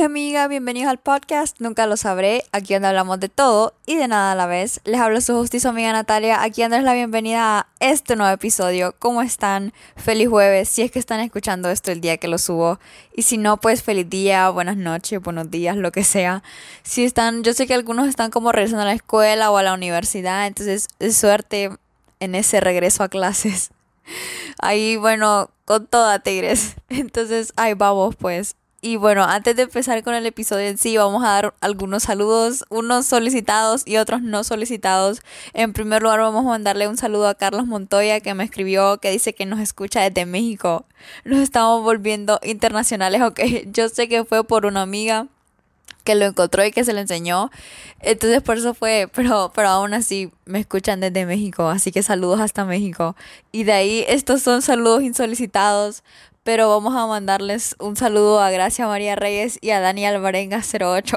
Bienvenidos amigas, bienvenidos al podcast Nunca lo sabré, aquí donde hablamos de todo y de nada a la vez. Les hablo su justicia amiga Natalia, aquí dándoles la bienvenida a este nuevo episodio. ¿Cómo están? Feliz jueves, si es que están escuchando esto el día que lo subo. Y si no, pues feliz día, buenas noches, buenos días, lo que sea. Si están, yo sé que algunos están como regresando a la escuela o a la universidad, entonces es suerte en ese regreso a clases. Ahí, bueno, con toda Tigres. Entonces, ahí vamos, pues. Y bueno, antes de empezar con el episodio en sí, vamos a dar algunos saludos, unos solicitados y otros no solicitados. En primer lugar, vamos a mandarle un saludo a Carlos Montoya que me escribió, que dice que nos escucha desde México. Nos estamos volviendo internacionales, ok. Yo sé que fue por una amiga que lo encontró y que se lo enseñó. Entonces por eso fue, pero, pero aún así me escuchan desde México, así que saludos hasta México. Y de ahí estos son saludos insolicitados pero vamos a mandarles un saludo a Gracia María Reyes y a Dani Alvarenga 08.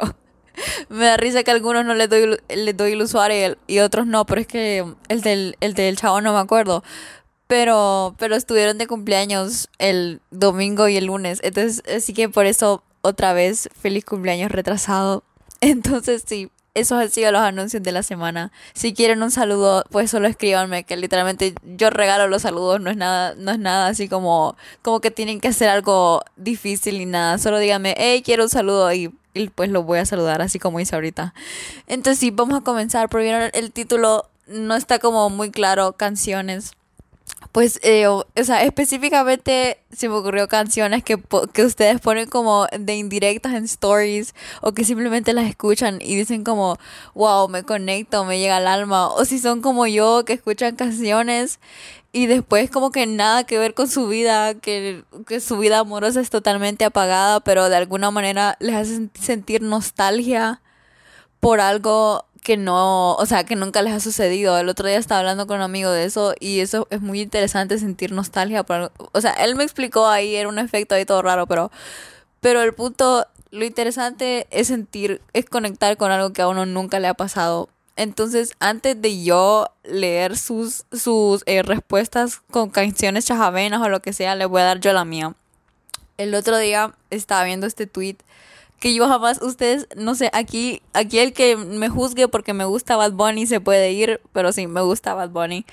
Me da risa que a algunos no les doy, les doy el usuario y, otros no, pero es que el del, el del chavo no me acuerdo. Pero, pero estuvieron de cumpleaños el domingo y el lunes. Entonces, así que por eso, otra vez, feliz cumpleaños retrasado. Entonces, sí, esos han sido los anuncios de la semana. Si quieren un saludo, pues solo escríbanme, que literalmente yo regalo los saludos, no es nada, no es nada así como, como que tienen que hacer algo difícil ni nada. Solo díganme, hey, quiero un saludo y, pues lo voy a saludar, así como hice ahorita. Entonces sí, vamos a comenzar. Porque el título no está como muy claro, canciones pues, eh, o, sea, específicamente se me ocurrió canciones que, que ustedes ponen como de indirectas en stories o que simplemente las escuchan y dicen como, wow, me conecto, me llega al alma. O si son como yo que escuchan canciones y después como que nada que ver con su vida, que, que su vida amorosa es totalmente apagada, pero de alguna manera les hace sentir nostalgia por algo que no, o sea, que nunca les ha sucedido. El otro día estaba hablando con un amigo de eso y eso es muy interesante sentir nostalgia. Por, o sea, él me explicó ahí, era un efecto ahí todo raro, pero, pero el punto, lo interesante es sentir, es conectar con algo que a uno nunca le ha pasado. Entonces, antes de yo leer sus, sus eh, respuestas con canciones chajavenas o lo que sea, le voy a dar yo la mía. El otro día estaba viendo este tweet que yo jamás, ustedes, no sé, aquí, aquí el que me juzgue porque me gusta Bad Bunny se puede ir, pero sí, me gusta Bad Bunny.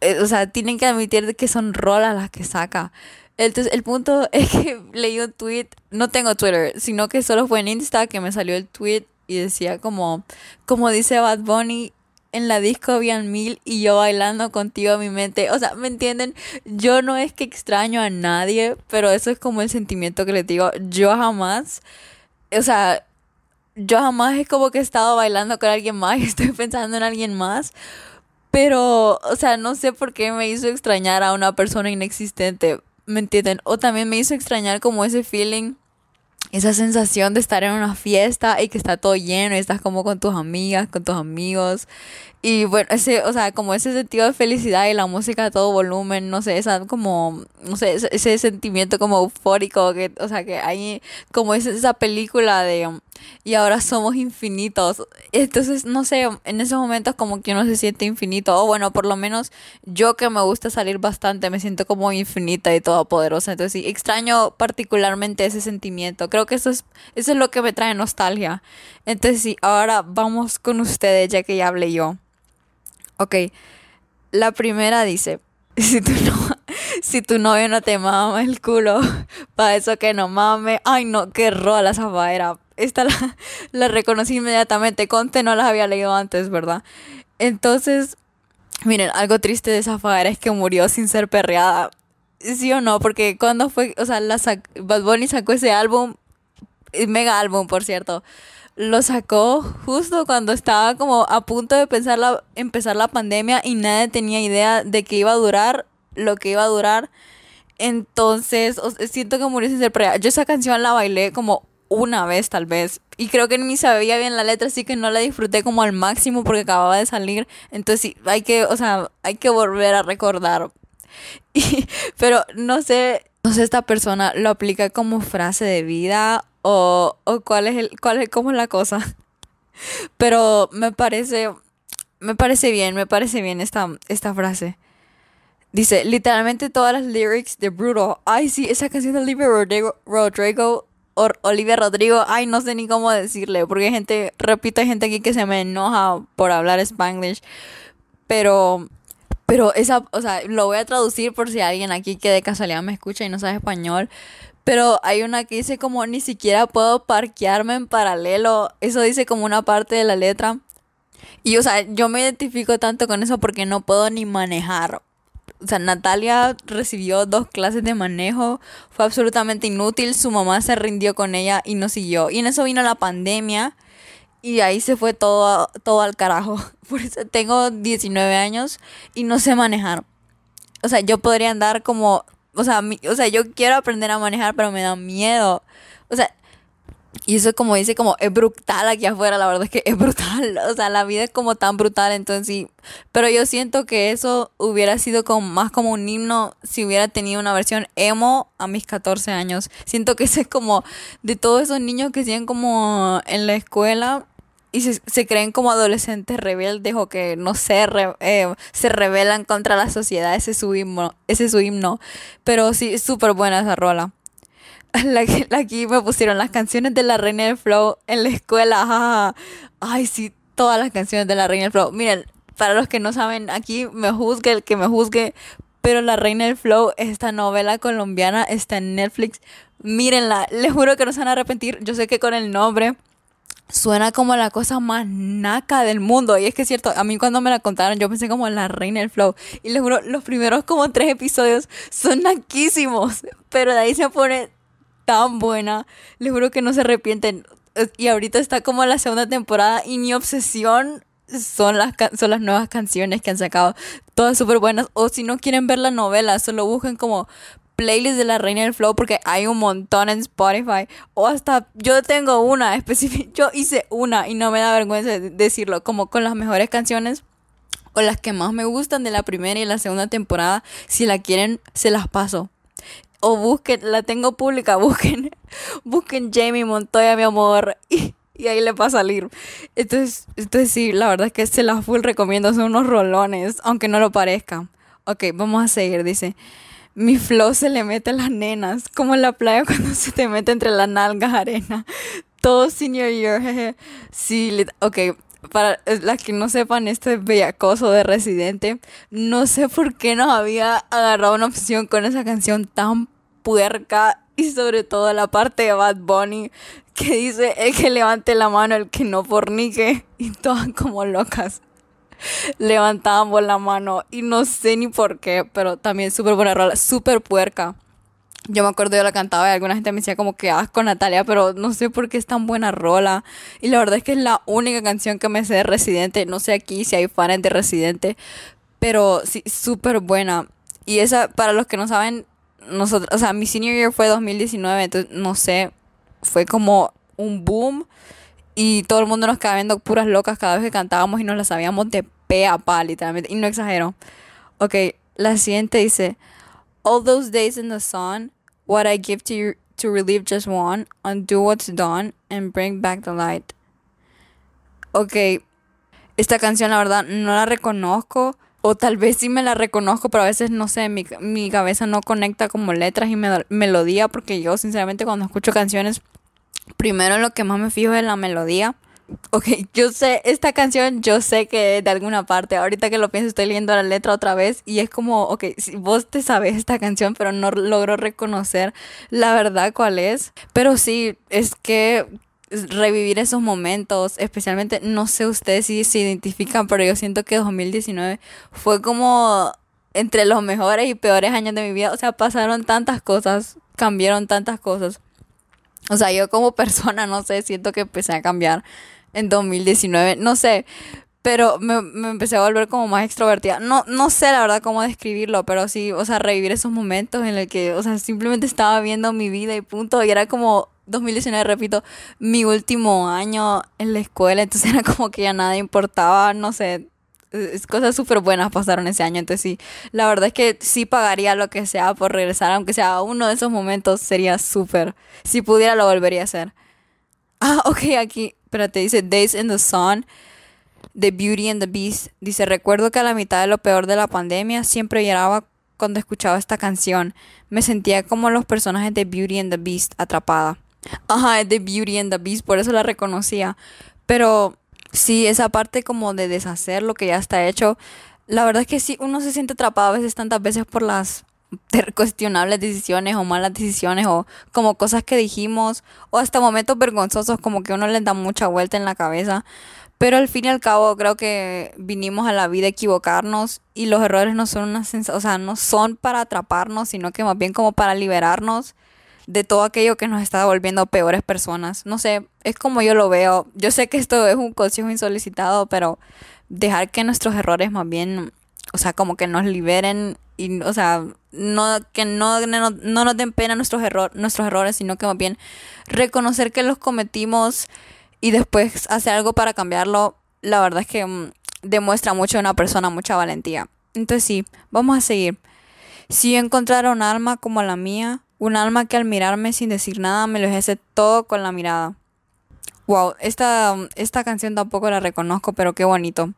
Eh, o sea, tienen que admitir que son rolas las que saca. Entonces, el punto es que leí un tweet, no tengo Twitter, sino que solo fue en Insta que me salió el tweet y decía como, como dice Bad Bunny, en la disco habían mil y yo bailando contigo en mi mente. O sea, ¿me entienden? Yo no es que extraño a nadie, pero eso es como el sentimiento que les digo. Yo jamás o sea, yo jamás es como que he estado bailando con alguien más y estoy pensando en alguien más. Pero, o sea, no sé por qué me hizo extrañar a una persona inexistente, ¿me entienden? O también me hizo extrañar como ese feeling, esa sensación de estar en una fiesta y que está todo lleno y estás como con tus amigas, con tus amigos. Y bueno, ese, o sea, como ese sentido de felicidad y la música a todo volumen, no sé, esa como, no sé, ese, sentimiento como eufórico, que, o sea, que hay como esa película de y ahora somos infinitos. Entonces, no sé, en esos momentos como que uno se siente infinito, o bueno, por lo menos yo que me gusta salir bastante, me siento como infinita y todopoderosa. Entonces, sí, extraño particularmente ese sentimiento. Creo que eso es, eso es lo que me trae nostalgia. Entonces, sí, ahora vamos con ustedes, ya que ya hablé yo. Ok, la primera dice, si tu, no, si tu novio no te mama el culo, para eso que no mame. Ay, no, qué rola esa. Esta la, reconocí inmediatamente. Conte no las había leído antes, ¿verdad? Entonces, miren, algo triste de esa es que murió sin ser perreada. ¿Sí o no? Porque cuando fue, o sea, la Bad Bunny sacó ese álbum, mega álbum, por cierto lo sacó justo cuando estaba como a punto de la, empezar la pandemia y nadie tenía idea de que iba a durar lo que iba a durar. Entonces, siento que murió sin ser prueba. Yo esa canción la bailé como una vez tal vez. Y creo que ni sabía bien la letra, así que no la disfruté como al máximo porque acababa de salir. Entonces sí, hay que, o sea, hay que volver a recordar. pero no sé, no sé, esta persona lo aplica como frase de vida o, o cuál es el, cuál es, cómo es la cosa. Pero me parece, me parece bien, me parece bien esta, esta frase. Dice, literalmente todas las lyrics de Brutal. Ay, sí, esa canción de Olivia Rodrigo, Rodrigo Olivia Rodrigo, ay, no sé ni cómo decirle, porque hay gente, repito, hay gente aquí que se me enoja por hablar spanglish, pero, pero esa, o sea, lo voy a traducir por si alguien aquí que de casualidad me escucha y no sabe español, pero hay una que dice como ni siquiera puedo parquearme en paralelo, eso dice como una parte de la letra. Y o sea, yo me identifico tanto con eso porque no puedo ni manejar o sea, Natalia recibió dos clases de manejo, fue absolutamente inútil, su mamá se rindió con ella y no siguió. Y en eso vino la pandemia y ahí se fue todo, todo al carajo. Por eso tengo 19 años y no sé manejar. O sea, yo podría andar como, o sea, o sea, yo quiero aprender a manejar, pero me da miedo. O sea, y eso como dice, como es brutal aquí afuera, la verdad es que es brutal, o sea, la vida es como tan brutal, entonces sí, pero yo siento que eso hubiera sido como más como un himno si hubiera tenido una versión emo a mis 14 años. Siento que ese es como de todos esos niños que siguen como en la escuela y se, creen como adolescentes rebeldes o que no sé, eh, se rebelan contra la sociedad, ese es su himno, ese es su himno, pero sí, súper buena esa rola. aquí me pusieron las canciones de la Reina del Flow en la escuela. Ay, sí, todas las canciones de la Reina del Flow. Miren, para los que no saben, aquí me juzgue el que me juzgue, pero La Reina del Flow, esta novela colombiana, está en Netflix. Mírenla, les juro que no se van a arrepentir. Yo sé que con el nombre suena como la cosa más naca del mundo. Y es que es cierto, a mí cuando me la contaron, yo pensé como La Reina del Flow. Y les juro, los primeros como tres episodios son naquísimos. Pero de ahí se pone tan buena. Les juro que no se arrepienten. Y ahorita está como la segunda temporada y mi obsesión son las, son las nuevas canciones que han sacado. Todas súper buenas. O si no quieren ver la novela, solo busquen como playlist de la Reina del Flow porque hay un montón en Spotify. O hasta yo tengo una específica. Yo hice una y no me da vergüenza decirlo. Como con las mejores canciones o las que más me gustan de la primera y la segunda temporada. Si la quieren, se las paso o busquen, la tengo pública, busquen, busquen Jamie Montoya, mi amor, y, ahí le va a salir. Entonces, entonces sí, la verdad es que se las full recomiendo, son unos rolones, aunque no lo parezca. Ok, vamos a seguir, dice. Mi flow se le mete a las nenas, como en la playa cuando se te mete entre las nalgas arena. Todo senior year, jeje. Sí, ok, para las que no sepan, este bellacoso de Residente, no sé por qué nos había agarrado una opción con esa canción tan puerca y sobre todo la parte de Bad Bunny que dice el que levante la mano, el que no fornique y todas como locas levantábamos la mano y no sé ni por qué, pero también súper buena rola, súper puerca. Yo me acuerdo, yo la cantaba y alguna gente me decía como que asco Natalia, pero no sé por qué es tan buena rola. Y la verdad es que es la única canción que me sé de Residente. No sé aquí si hay fans de Residente, pero sí, súper buena. Y esa, para los que no saben, nosotros, o sea, mi senior year fue 2019, entonces no sé, fue como un boom. Y todo el mundo nos quedaba viendo puras locas cada vez que cantábamos y nos la sabíamos de pe a pa, literalmente. Y no exagero. Ok, la siguiente dice: All those days in the sun what I give to you to relieve just one, undo what's done, and bring back the light. Ok, esta canción la verdad no la reconozco, o tal vez sí me la reconozco, pero a veces no sé, mi, mi cabeza no conecta como letras y melodía, porque yo sinceramente cuando escucho canciones, primero lo que más me fijo es la melodía. Ok, yo sé, esta canción yo sé que de alguna parte, ahorita que lo pienso estoy leyendo la letra otra vez y es como, ok, si vos te sabes esta canción pero no logro reconocer la verdad cuál es, pero sí, es que revivir esos momentos, especialmente, no sé ustedes si se identifican, pero yo siento que 2019 fue como entre los mejores y peores años de mi vida, o sea, pasaron tantas cosas, cambiaron tantas cosas. O sea, yo como persona, no sé, siento que empecé a cambiar en 2019, no sé, pero me, me, empecé a volver como más extrovertida. No, no sé la verdad cómo describirlo, pero sí, o sea, revivir esos momentos en el que, o sea, simplemente estaba viendo mi vida y punto, y era como 2019, repito, mi último año en la escuela, entonces era como que ya nada importaba, no sé, cosas súper buenas pasaron ese año, entonces sí, la verdad es que sí pagaría lo que sea por regresar, aunque sea uno de esos momentos, sería súper, si pudiera lo volvería a hacer. Ah, ok, aquí, espérate, dice Days in the Sun, The Beauty and the Beast. Dice, recuerdo que a la mitad de lo peor de la pandemia siempre lloraba cuando escuchaba esta canción. Me sentía como los personajes de Beauty and the Beast atrapada. Ajá, es de Beauty and the Beast, por eso la reconocía. Pero sí, esa parte como de deshacer lo que ya está hecho, la verdad es que sí, uno se siente atrapado a veces tantas veces por las cuestionables decisiones o malas decisiones o como cosas que dijimos o hasta momentos vergonzosos como que uno le da mucha vuelta en la cabeza. Pero al fin y al cabo creo que vinimos a la vida a equivocarnos y los errores no son una o sea, no son para atraparnos, sino que más bien como para liberarnos de todo aquello que nos está volviendo peores personas. No sé, es como yo lo veo. Yo sé que esto es un consejo insolicitado, pero dejar que nuestros errores más bien, o sea, como que nos liberen y, o sea, no que no, no, nos den pena nuestros, error, nuestros errores, sino que más bien reconocer que los cometimos y después hacer algo para cambiarlo, la verdad es que mm, demuestra mucho a una persona, mucha valentía. Entonces sí, vamos a seguir. Si yo encontrara un alma como la mía, un alma que al mirarme sin decir nada me lo dijese todo con la mirada. Wow, esta, esta canción tampoco la reconozco, pero qué bonito.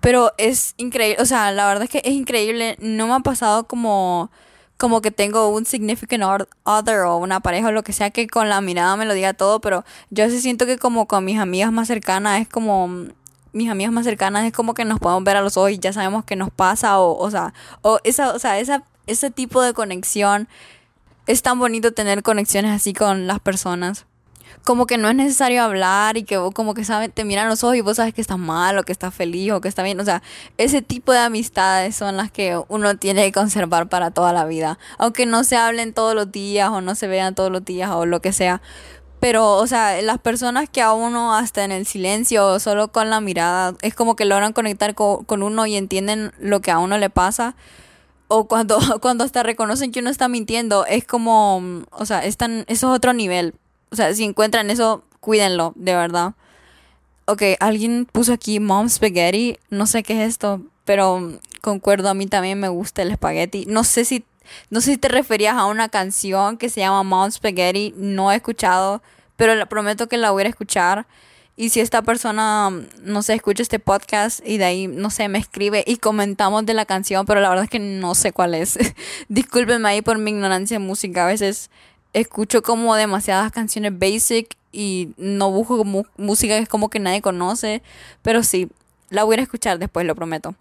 Pero es increíble, o sea, la verdad es que es increíble. No me ha pasado como, como que tengo un significant other o una pareja o lo que sea que con la mirada me lo diga todo, pero yo sí siento que como con mis amigas más cercanas es como mis amigas más cercanas es como que nos podemos ver a los ojos y ya sabemos qué nos pasa o, o sea, o esa, o sea, esa, ese tipo de conexión es tan bonito tener conexiones así con las personas. Como que no es necesario hablar y que como que saben, te miran los ojos y vos sabes que estás mal o que estás feliz o que está bien. O sea, ese tipo de amistades son las que uno tiene que conservar para toda la vida. Aunque no se hablen todos los días o no se vean todos los días o lo que sea. Pero, o sea, las personas que a uno hasta en el silencio solo con la mirada es como que logran conectar con, con uno y entienden lo que a uno le pasa o cuando, cuando hasta reconocen que uno está mintiendo, es como, o sea, están, eso es otro nivel. O sea, si encuentran eso, cuídenlo, de verdad. Ok, alguien puso aquí Mom Spaghetti, no sé qué es esto, pero concuerdo, a mí también me gusta el espagueti. No sé si, no sé si te referías a una canción que se llama Mom Spaghetti, no he escuchado, pero le prometo que la voy a escuchar. Y si esta persona, no sé, escucha este podcast y de ahí, no sé, me escribe y comentamos de la canción, pero la verdad es que no sé cuál es. Discúlpenme ahí por mi ignorancia en música. A veces escucho como demasiadas canciones basic y no busco música que es como que nadie conoce. Pero sí, la voy a escuchar después, lo prometo.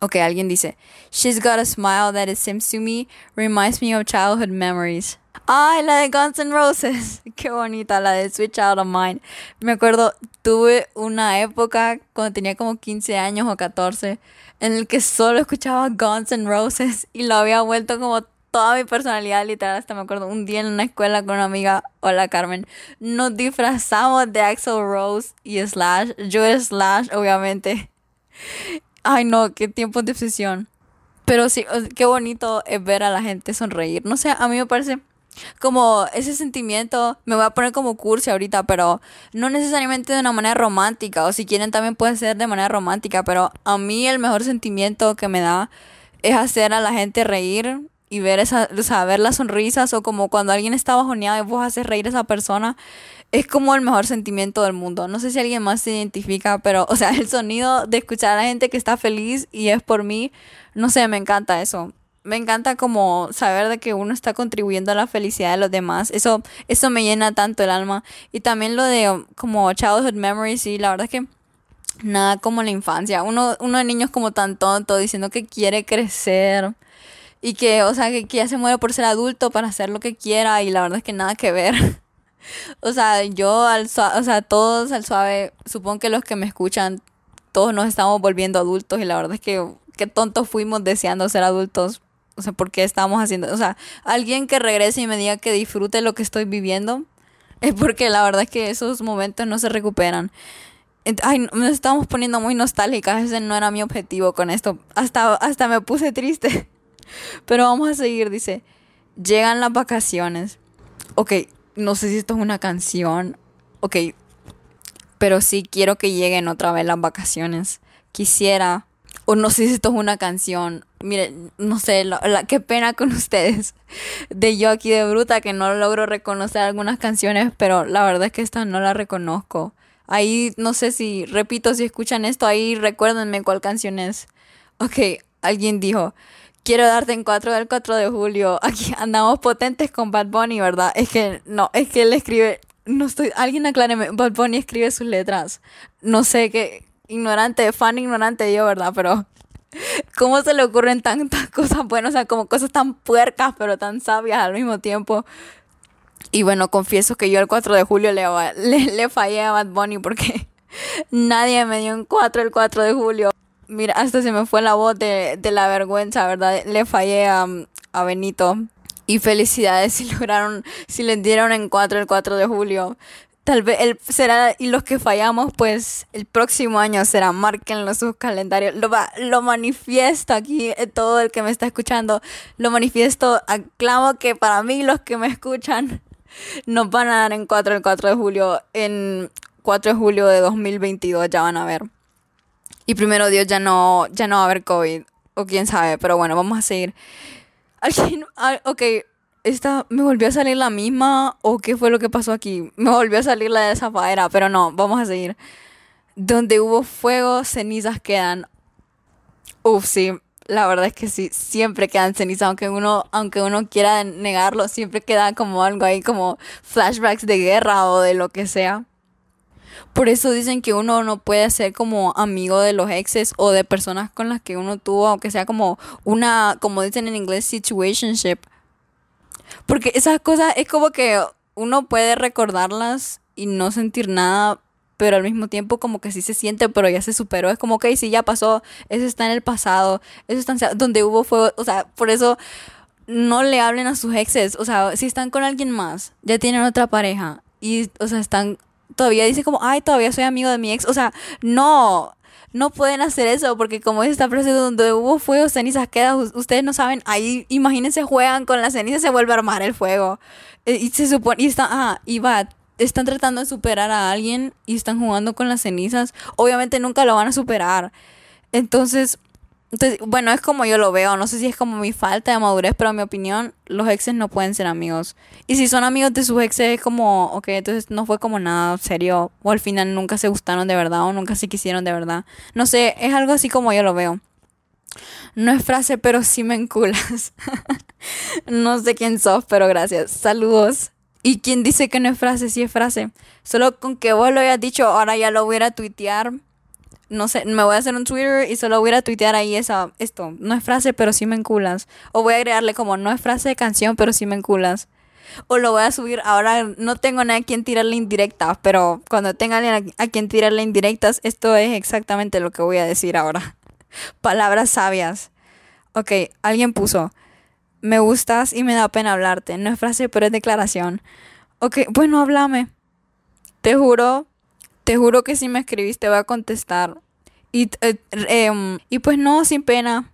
Ok, alguien dice, She's got a smile that it seems to me reminds me of childhood memories. Ay, la de Guns N' Roses. Qué bonita, la de Switch Out of Mind. Me acuerdo, tuve una época cuando tenía como 15 años o 14 en el que solo escuchaba Guns N' Roses y lo había vuelto como toda mi personalidad literal. Hasta me acuerdo un día en una escuela con una amiga, hola Carmen, nos disfrazamos de Axel Rose y Slash. Yo Slash, obviamente. Ay no, qué tiempo de obsesión. Pero sí, qué bonito es ver a la gente sonreír. No sé, a mí me parece como ese sentimiento, me voy a poner como cursi ahorita, pero no necesariamente de una manera romántica, o si quieren también puede ser de manera romántica, pero a mí el mejor sentimiento que me da es hacer a la gente reír y ver esa, o sea, ver las sonrisas o como cuando alguien está bajoneado y vos haces reír a esa persona, es como el mejor sentimiento del mundo. No sé si alguien más se identifica, pero, o sea, el sonido de escuchar a la gente que está feliz y es por mí, no sé, me encanta eso me encanta como saber de que uno está contribuyendo a la felicidad de los demás. Eso, eso me llena tanto el alma. Y también lo de como childhood memories, y la verdad es que nada como la infancia. Uno, uno de niños como tan tonto diciendo que quiere crecer. Y que, o sea, que, ya se muere por ser adulto para hacer lo que quiera. Y la verdad es que nada que ver. o sea, yo al suave, o sea, todos al suave, supongo que los que me escuchan, todos nos estamos volviendo adultos. Y la verdad es que qué tontos fuimos deseando ser adultos o sea, ¿por qué estamos haciendo? O sea, alguien que regrese y me diga que disfrute lo que estoy viviendo, es porque la verdad es que esos momentos no se recuperan. Ay, nos estamos poniendo muy nostálgicas, ese no era mi objetivo con esto. Hasta, hasta me puse triste. Pero vamos a seguir, dice. Llegan las vacaciones. Ok, no sé si esto es una canción. Ok, pero sí quiero que lleguen otra vez las vacaciones. Quisiera o no sé si esto es una canción. Miren, no sé, la, qué pena con ustedes. De yo aquí de bruta que no logro reconocer algunas canciones, pero la verdad es que esta no la reconozco. Ahí no sé si, repito, si escuchan esto, ahí recuérdenme cuál canción es. Ok, alguien dijo, quiero darte en 4 del 4 de julio. Aquí andamos potentes con Bad Bunny, ¿verdad? Es que no, es que él escribe, no estoy, alguien acláreme, Bad Bunny escribe sus letras. No sé qué, ignorante, fan ignorante yo, ¿verdad? Pero ¿cómo se le ocurren tantas cosas buenas? O sea, como cosas tan puercas, pero tan sabias al mismo tiempo. Y bueno, confieso que yo el 4 de julio le, le, fallé a Bad Bunny porque nadie me dio un 4 el 4 de julio. Mira, hasta se me fue la voz de, la vergüenza, ¿verdad? Le fallé a, a Benito. Y felicidades si lograron, si le dieron en 4 el 4 de julio. Tal vez él será, y los que fallamos, pues el próximo año será, márquenlo sus calendarios. Lo, lo manifiesto aquí, eh, todo el que me está escuchando, lo manifiesto, aclamo que para mí los que me escuchan nos van a dar en 4 el 4 de julio, en 4 de julio de 2022 ya van a ver. Y primero Dios ya no, ya no va a haber COVID, o quién sabe, pero bueno, vamos a seguir. Alguien, ok, esta me volvió a salir la misma o qué fue lo que pasó aquí. Me volvió a salir la de Zafaera, pero no, vamos a seguir. Donde hubo fuego, cenizas quedan. Uf, sí, la verdad es que sí, siempre quedan cenizas, aunque uno, aunque uno quiera negarlo, siempre queda como algo ahí, como flashbacks de guerra o de lo que sea. Por eso dicen que uno no puede ser como amigo de los exes o de personas con las que uno tuvo, aunque sea como una, como dicen en inglés, situationship. Porque esas cosas es como que uno puede recordarlas y no sentir nada, pero al mismo tiempo como que sí se siente, pero ya se superó. Es como que sí, ya pasó, eso está en el pasado, eso está donde hubo fuego, o sea, por eso no le hablen a sus exes, o sea, si están con alguien más, ya tienen otra pareja y, o sea, están, todavía dicen como, ay, todavía soy amigo de mi ex, o sea, no, no pueden hacer eso porque como es esta frase donde hubo fuego, cenizas queda, ustedes no saben, ahí imagínense juegan con las cenizas se vuelve a armar el fuego. Eh, y se supone, y está, ah, y va, están tratando de superar a alguien y están jugando con las cenizas, obviamente nunca lo van a superar. Entonces, entonces, bueno, es como yo lo veo. No sé si es como mi falta de madurez, pero en mi opinión, los exes no pueden ser amigos. Y si son amigos de sus exes, es como, ok, entonces no fue como nada serio. O al final nunca se gustaron de verdad o nunca se quisieron de verdad. No sé, es algo así como yo lo veo. No es frase, pero sí me enculas. no sé quién sos, pero gracias. Saludos. ¿Y quién dice que no es frase? Sí es frase. Solo con que vos lo hayas dicho, ahora ya lo voy a tuitear no sé, me voy a hacer un Twitter y solo voy a tuitear ahí esa, esto, no es frase, pero sí me enculas. O voy a agregarle como, no es frase de canción, pero sí me enculas. O lo voy a subir, ahora no tengo nada a quien tirarle indirectas, pero cuando tenga alguien a, quien tirarle indirectas, esto es exactamente lo que voy a decir ahora. Palabras sabias. Ok, alguien puso, me gustas y me da pena hablarte. No es frase, pero es declaración. Ok, bueno, háblame. Te juro te juro que si me escribiste voy a contestar. Y, eh, em, y pues no, sin pena.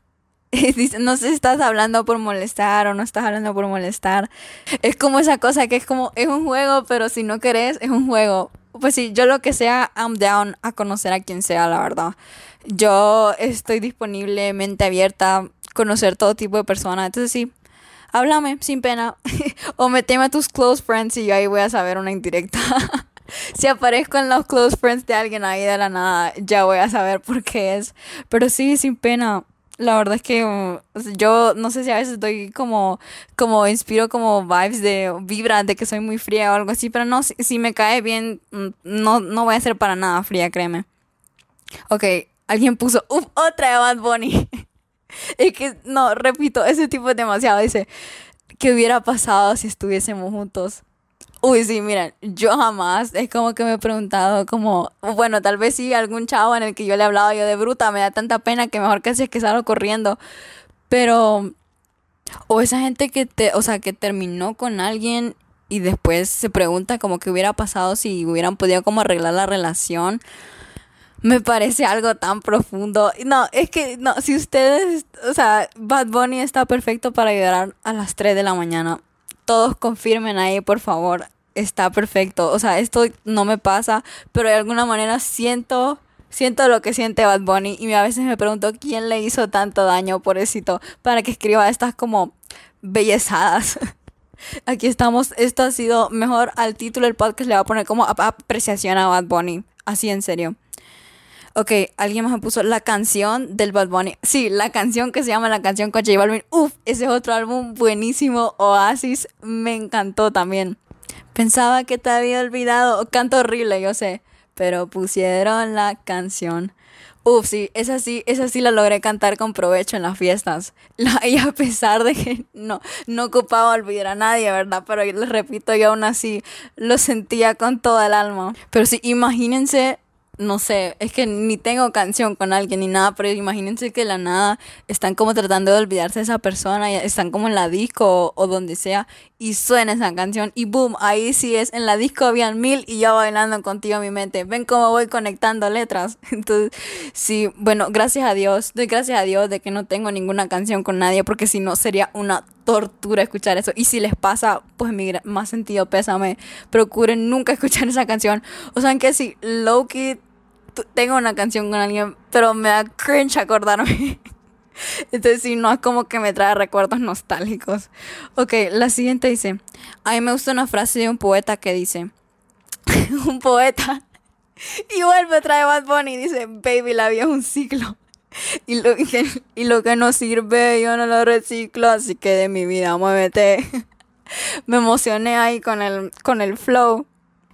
no sé si estás hablando por molestar o no estás hablando por molestar. Es como esa cosa que es como, es un juego, pero si no querés, es un juego. Pues sí, yo lo que sea, I'm down a conocer a quien sea, la verdad. Yo estoy disponible, mente abierta, conocer todo tipo de personas. Entonces sí, háblame sin pena. o meteme a tus close friends y yo ahí voy a saber una indirecta. si aparezco en los close friends de alguien ahí de la nada, ya voy a saber por qué es. Pero sí, sin pena. La verdad es que yo no sé si a veces doy como, como inspiro como vibes de vibra de que soy muy fría o algo así, pero no, si, me cae bien, mm, no, no voy a ser para nada fría, créeme. Ok, alguien puso, otra de Bad Bunny. es que, no, repito, ese tipo es demasiado. Dice, ¿qué hubiera pasado si estuviésemos juntos? Uy, sí, miren, yo jamás es como que me he preguntado como, bueno, tal vez sí algún chavo en el que yo le he hablado yo de bruta, me da tanta pena que mejor que si es que salgo corriendo. Pero, o esa gente que te, o sea, que terminó con alguien y después se pregunta como que hubiera pasado si hubieran podido como arreglar la relación. Me parece algo tan profundo. No, es que, no, si ustedes, o sea, Bad Bunny está perfecto para llorar a las 3 de la mañana todos confirmen ahí, por favor. Está perfecto. O sea, esto no me pasa, pero de alguna manera siento siento lo que siente Bad Bunny y a veces me pregunto quién le hizo tanto daño, pobrecito, para que escriba estas como bellezadas. Aquí estamos, esto ha sido mejor al título del podcast le voy a poner como apreciación a Bad Bunny, así en serio. Ok, alguien más me puso la canción del Bad Bunny. Sí, la canción que se llama La canción con J Balvin. Uf, ese es otro álbum buenísimo. Oasis, me encantó también. Pensaba que te había olvidado. Canto horrible, yo sé. Pero pusieron la canción. Uf, sí, esa sí, esa sí la logré cantar con provecho en las fiestas. y a pesar de que no, no ocupaba olvidar a nadie, ¿verdad? Pero les repito, yo aún así lo sentía con toda el alma. Pero sí, imagínense no sé, es que ni tengo canción con alguien ni nada, pero imagínense que de la nada están como tratando de olvidarse de esa persona, y están como en la disco o, donde sea, y suena esa canción, y boom, ahí sí es, en la disco habían mil y yo bailando contigo en mi mente. Ven cómo voy conectando letras. Entonces, sí, bueno, gracias a Dios, doy gracias a Dios de que no tengo ninguna canción con nadie, porque si no sería una tortura escuchar eso. Y si les pasa, pues mi más sentido pésame. Procuren nunca escuchar esa canción. O sea, que si Loki tengo una canción con alguien, pero me da cringe acordarme. Entonces, sí, no es como que me trae recuerdos nostálgicos. Ok, la siguiente dice: A mí me gusta una frase de un poeta que dice: Un poeta. Igual me trae Bad Bunny y dice: Baby, la vida es un ciclo. Y lo, que, y lo que no sirve, yo no lo reciclo, así que de mi vida muévete. me emocioné ahí con el, con el flow.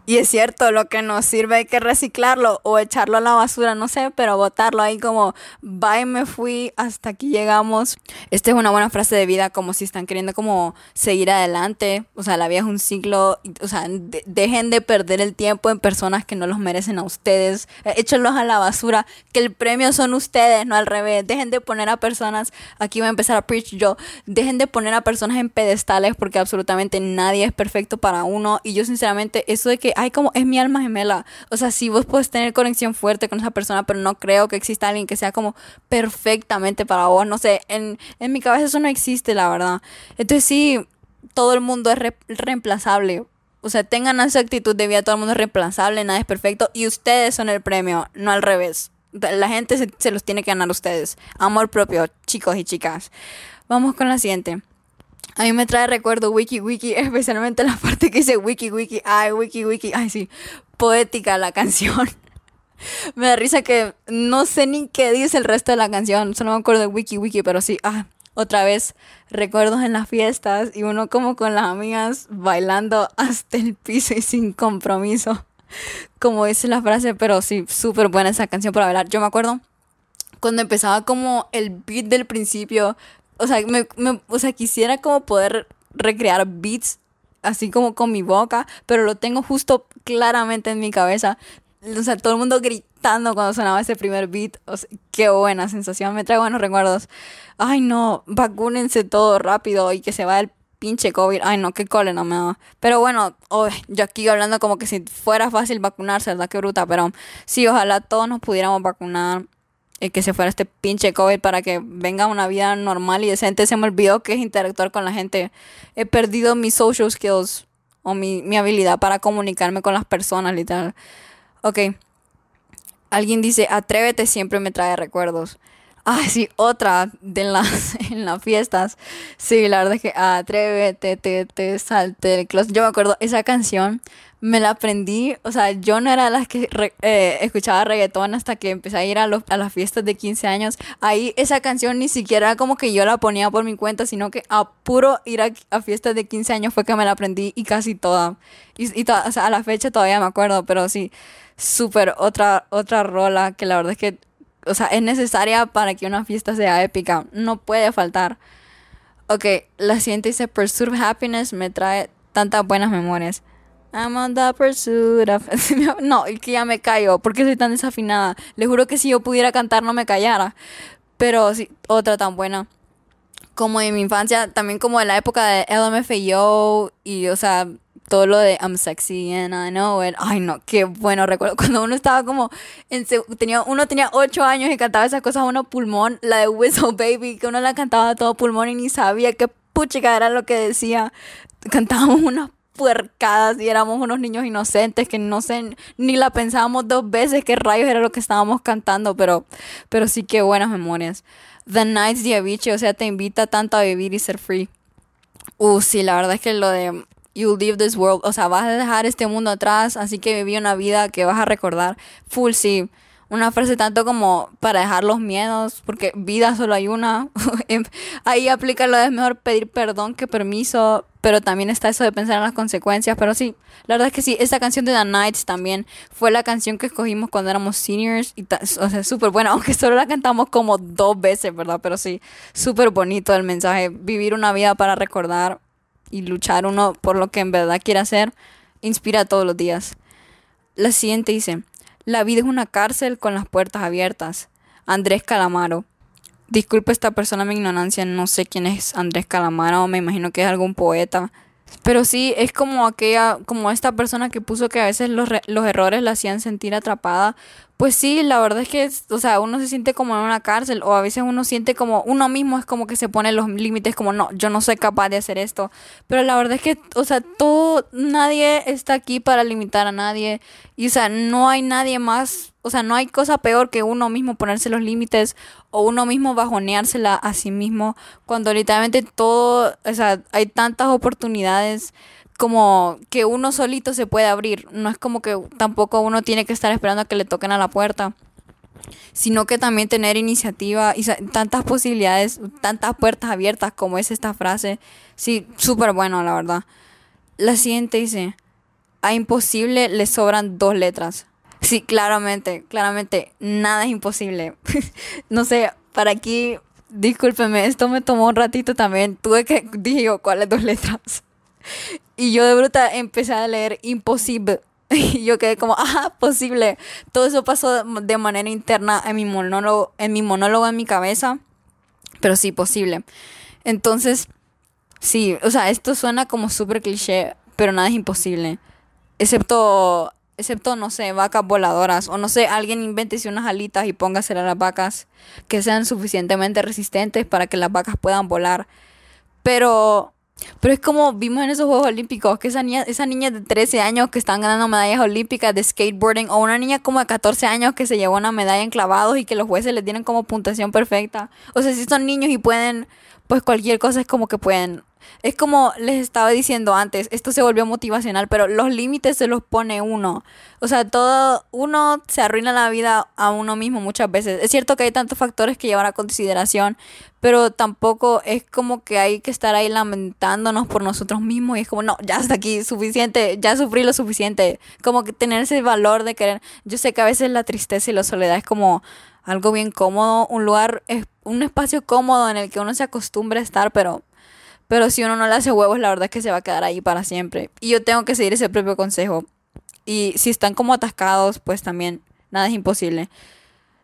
Y es cierto, lo que nos sirve hay que reciclarlo o echarlo a la basura, no sé, pero botarlo ahí como, bye, me fui, hasta aquí llegamos. Esta es una buena frase de vida, como si están queriendo como seguir adelante. O sea, la vida es un ciclo, o sea, dejen de perder el tiempo en personas que no los merecen a ustedes. Eh, échenlos a la basura, que el premio son ustedes, no al revés. Dejen de poner a personas, aquí voy a empezar a preach yo, dejen de poner a personas en pedestales porque absolutamente nadie es perfecto para uno. Y yo sinceramente, eso de que ay, como es mi alma gemela. O sea, sí, vos puedes tener conexión fuerte con esa persona, pero no creo que exista alguien que sea como perfectamente para vos. No sé, en, mi cabeza eso no existe, la verdad. Entonces sí, todo el mundo es reemplazable. O sea, tengan esa actitud de vida, todo el mundo es reemplazable, nada es perfecto y ustedes son el premio, no al revés. La gente se, se los tiene que ganar ustedes. Amor propio, chicos y chicas. Vamos con la siguiente. A mí me trae recuerdo Wiki Wiki, especialmente la parte que dice Wiki Wiki, ay, Wiki Wiki, ay, sí, poética la canción. me da risa que no sé ni qué dice el resto de la canción, solo me acuerdo de Wiki Wiki, pero sí, ah, otra vez recuerdos en las fiestas y uno como con las amigas bailando hasta el piso y sin compromiso, como dice la frase, pero sí, súper buena esa canción para bailar. Yo me acuerdo cuando empezaba como el beat del principio, o sea, me, o sea, quisiera como poder recrear beats así como con mi boca, pero lo tengo justo claramente en mi cabeza. O sea, todo el mundo gritando cuando sonaba ese primer beat. O sea, qué buena sensación, me trae buenos recuerdos. Ay, no, vacúnense todo rápido y que se vaya el pinche COVID. Ay, no, qué cole no me da. Pero bueno, yo aquí hablando como que si fuera fácil vacunarse, ¿verdad? Qué bruta. Pero sí, ojalá todos nos pudiéramos vacunar eh, que se fuera este pinche COVID para que venga una vida normal y decente. Se me olvidó que es interactuar con la gente. He perdido mis social skills o mi, mi habilidad para comunicarme con las personas, literal. Ok. Alguien dice, atrévete siempre me trae recuerdos. Ah, sí, otra de las en las fiestas. Sí, la verdad es que atrévete, te, te salte el closet. Yo me acuerdo, esa canción me la aprendí, o sea, yo no era de las que eh, escuchaba reggaetón hasta que empecé a ir a, a las fiestas de 15 años. Ahí esa canción ni siquiera como que yo la ponía por mi cuenta, sino que a puro ir a, fiestas de 15 años fue que me la aprendí y casi toda. Y, y o sea, a la fecha todavía me acuerdo, pero sí, súper otra, otra rola que la verdad es que, o sea, es necesaria para que una fiesta sea épica. No puede faltar. Ok, la siguiente dice Pursuit of Happiness me trae tantas buenas memorias. I'm on the pursuit of... No, que ya me callo. ¿Por qué soy tan desafinada? Le juro que si yo pudiera cantar no me callara. Pero sí, otra tan buena. Como de mi infancia, también como de la época de LMFAO y, o sea, todo lo de I'm sexy and I know it. Ay, no, qué bueno. Recuerdo cuando uno estaba como. En, tenía, uno tenía 8 años y cantaba esas cosas a uno pulmón. La de Whistle Baby, que uno la cantaba a todo pulmón y ni sabía qué puchica era lo que decía. Cantábamos unas puercadas y éramos unos niños inocentes que no sé, ni la pensábamos dos veces qué rayos era lo que estábamos cantando, pero, pero sí que buenas memorias. The Nights de o sea, te invita tanto a vivir y ser free. Uh, sí, la verdad es que lo de You'll leave this world, o sea, vas a dejar este mundo atrás, así que viví una vida que vas a recordar. Full, sí una frase tanto como para dejar los miedos, porque vida solo hay una. Em, ahí aplica lo de mejor pedir perdón que permiso, pero también está eso de pensar en las consecuencias. Pero sí, la verdad es que sí, esta canción de The Nights también fue la canción que escogimos cuando éramos seniors. Y o sea, súper buena, aunque solo la cantamos como dos veces, ¿verdad? Pero sí, súper bonito el mensaje. Vivir una vida para recordar y luchar uno por lo que en verdad quiere hacer, inspira todos los días. La siguiente dice. La vida es una cárcel con las puertas abiertas. Andrés Calamaro. Disculpe esta persona mi ignorancia, no sé quién es Andrés Calamaro, me imagino que es algún poeta. Pero sí, es como aquella, como esta persona que puso que a veces los, los errores la hacían sentir atrapada. Pues sí, la verdad es que, o sea, uno se siente como en una cárcel o a veces uno siente como, uno mismo es como que se pone los límites como, no, yo no soy capaz de hacer esto. Pero la verdad es que, o sea, todo, nadie está aquí para limitar a nadie. Y, o sea, no hay nadie más, o sea, no hay cosa peor que uno mismo ponerse los límites o uno mismo bajoneársela a sí mismo cuando literalmente todo, o sea, hay tantas oportunidades como que uno solito se puede abrir. No es como que tampoco uno tiene que estar esperando a que le toquen a la puerta. Sino que también tener iniciativa y tantas posibilidades, tantas puertas abiertas como es esta frase. Sí, súper bueno, la verdad. La siguiente dice, a imposible le sobran dos letras. Sí, claramente, claramente, nada es imposible. no sé, para aquí, discúlpeme, esto me tomó un ratito también. Tuve que, dije ¿cuáles dos letras? Y yo de bruta empecé a leer imposible. Y yo quedé como, ah, posible. Todo eso pasó de manera interna en mi monólogo, en mi monólogo en mi cabeza. Pero sí, posible. Entonces, sí, o sea, esto suena como súper cliché, pero nada es imposible. Excepto, excepto, no sé, vacas voladoras. O no sé, alguien invente unas alitas y póngase a las vacas que sean suficientemente resistentes para que las vacas puedan volar. Pero pero es como vimos en esos Juegos Olímpicos, que esa niña, esa niña de 13 años que están ganando medallas olímpicas de skateboarding, o una niña como de 14 años que se llevó una medalla en clavados y que los jueces le tienen como puntuación perfecta. O sea, si son niños y pueden, pues cualquier cosa es como que pueden es como les estaba diciendo antes, esto se volvió motivacional, pero los límites se los pone uno. O sea, todo uno se arruina la vida a uno mismo muchas veces. Es cierto que hay tantos factores que llevar a consideración, pero tampoco es como que hay que estar ahí lamentándonos por nosotros mismos y es como, no, ya hasta aquí, suficiente, ya sufrí lo suficiente. Como que tener ese valor de querer. Yo sé que a veces la tristeza y la soledad es como algo bien cómodo, un lugar, un espacio cómodo en el que uno se acostumbra a estar, pero pero si uno no le hace huevos, la verdad es que se va a quedar ahí para siempre. Y yo tengo que seguir ese propio consejo. Y si están como atascados, pues también nada es imposible.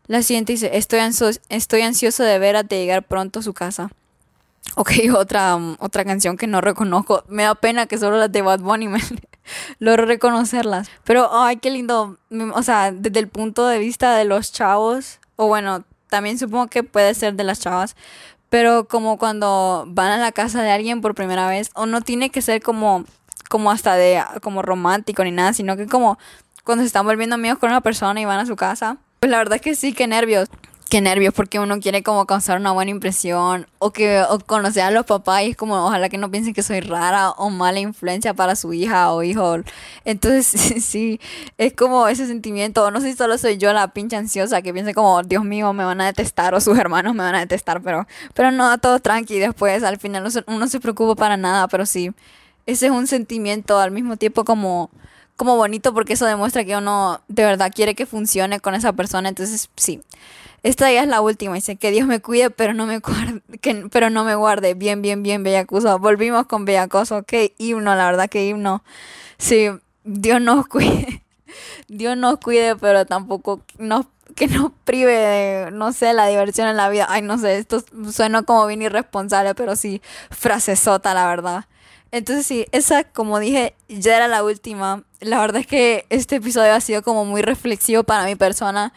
La siguiente dice, estoy, ansioso, estoy ansioso de ver a te llegar pronto a su casa. Ok, otra, otra canción que no reconozco. Me da pena que solo las de Bad Bunny me logro reconocerlas. Pero, ay, qué lindo. O sea, desde el punto de vista de los chavos, o bueno, también supongo que puede ser de las chavas, pero como cuando van a la casa de alguien por primera vez, o no tiene que ser como, como hasta de, como romántico ni nada, sino que como cuando se están volviendo amigos con una persona y van a su casa, pues la verdad es que sí, qué nervios qué nervios porque uno quiere como causar una buena impresión o que o conocer a los papás y es como ojalá que no piensen que soy rara o mala influencia para su hija o hijo. Entonces sí, es como ese sentimiento, no sé si solo soy yo la pinche ansiosa que piense como Dios mío me van a detestar o sus hermanos me van a detestar, pero pero no, todo tranqui después al final uno no se preocupa para nada, pero sí, ese es un sentimiento al mismo tiempo como como bonito porque eso demuestra que uno de verdad quiere que funcione con esa persona, entonces sí. Esta ya es la última. Dice que Dios me cuide, pero no me guarde. Que, pero no me guarde. Bien, bien, bien, Bellacuso. Volvimos con Bellacoso. Qué himno, la verdad, qué himno. Sí, Dios nos cuide. Dios nos cuide, pero tampoco nos, que nos prive de, no sé, la diversión en la vida. Ay, no sé, esto suena como bien irresponsable, pero sí, frasesota, la verdad. Entonces sí, esa, como dije, ya era la última. La verdad es que este episodio ha sido como muy reflexivo para mi persona.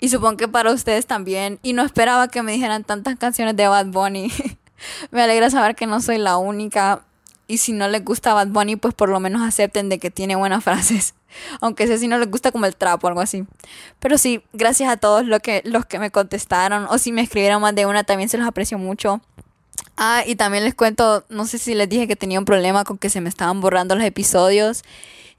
Y supongo que para ustedes también. Y no esperaba que me dijeran tantas canciones de Bad Bunny. me alegra saber que no soy la única. Y si no les gusta Bad Bunny, pues por lo menos acepten de que tiene buenas frases. Aunque sé si no les gusta como el trap o algo así. Pero sí, gracias a todos los que, los que me contestaron. O si me escribieron más de una, también se los aprecio mucho. Ah, y también les cuento, no sé si les dije que tenía un problema con que se me estaban borrando los episodios.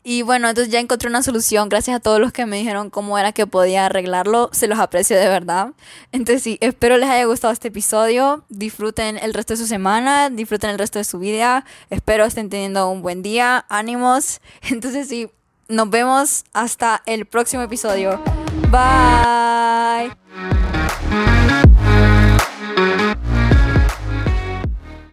Y bueno, entonces ya encontré una solución gracias a todos los que me dijeron cómo era que podía arreglarlo. Se los aprecio de verdad. Entonces sí, espero les haya gustado este episodio. Disfruten el resto de su semana, disfruten el resto de su vida. Espero estén teniendo un buen día. Ánimos. Entonces sí, nos vemos hasta el próximo episodio. Bye.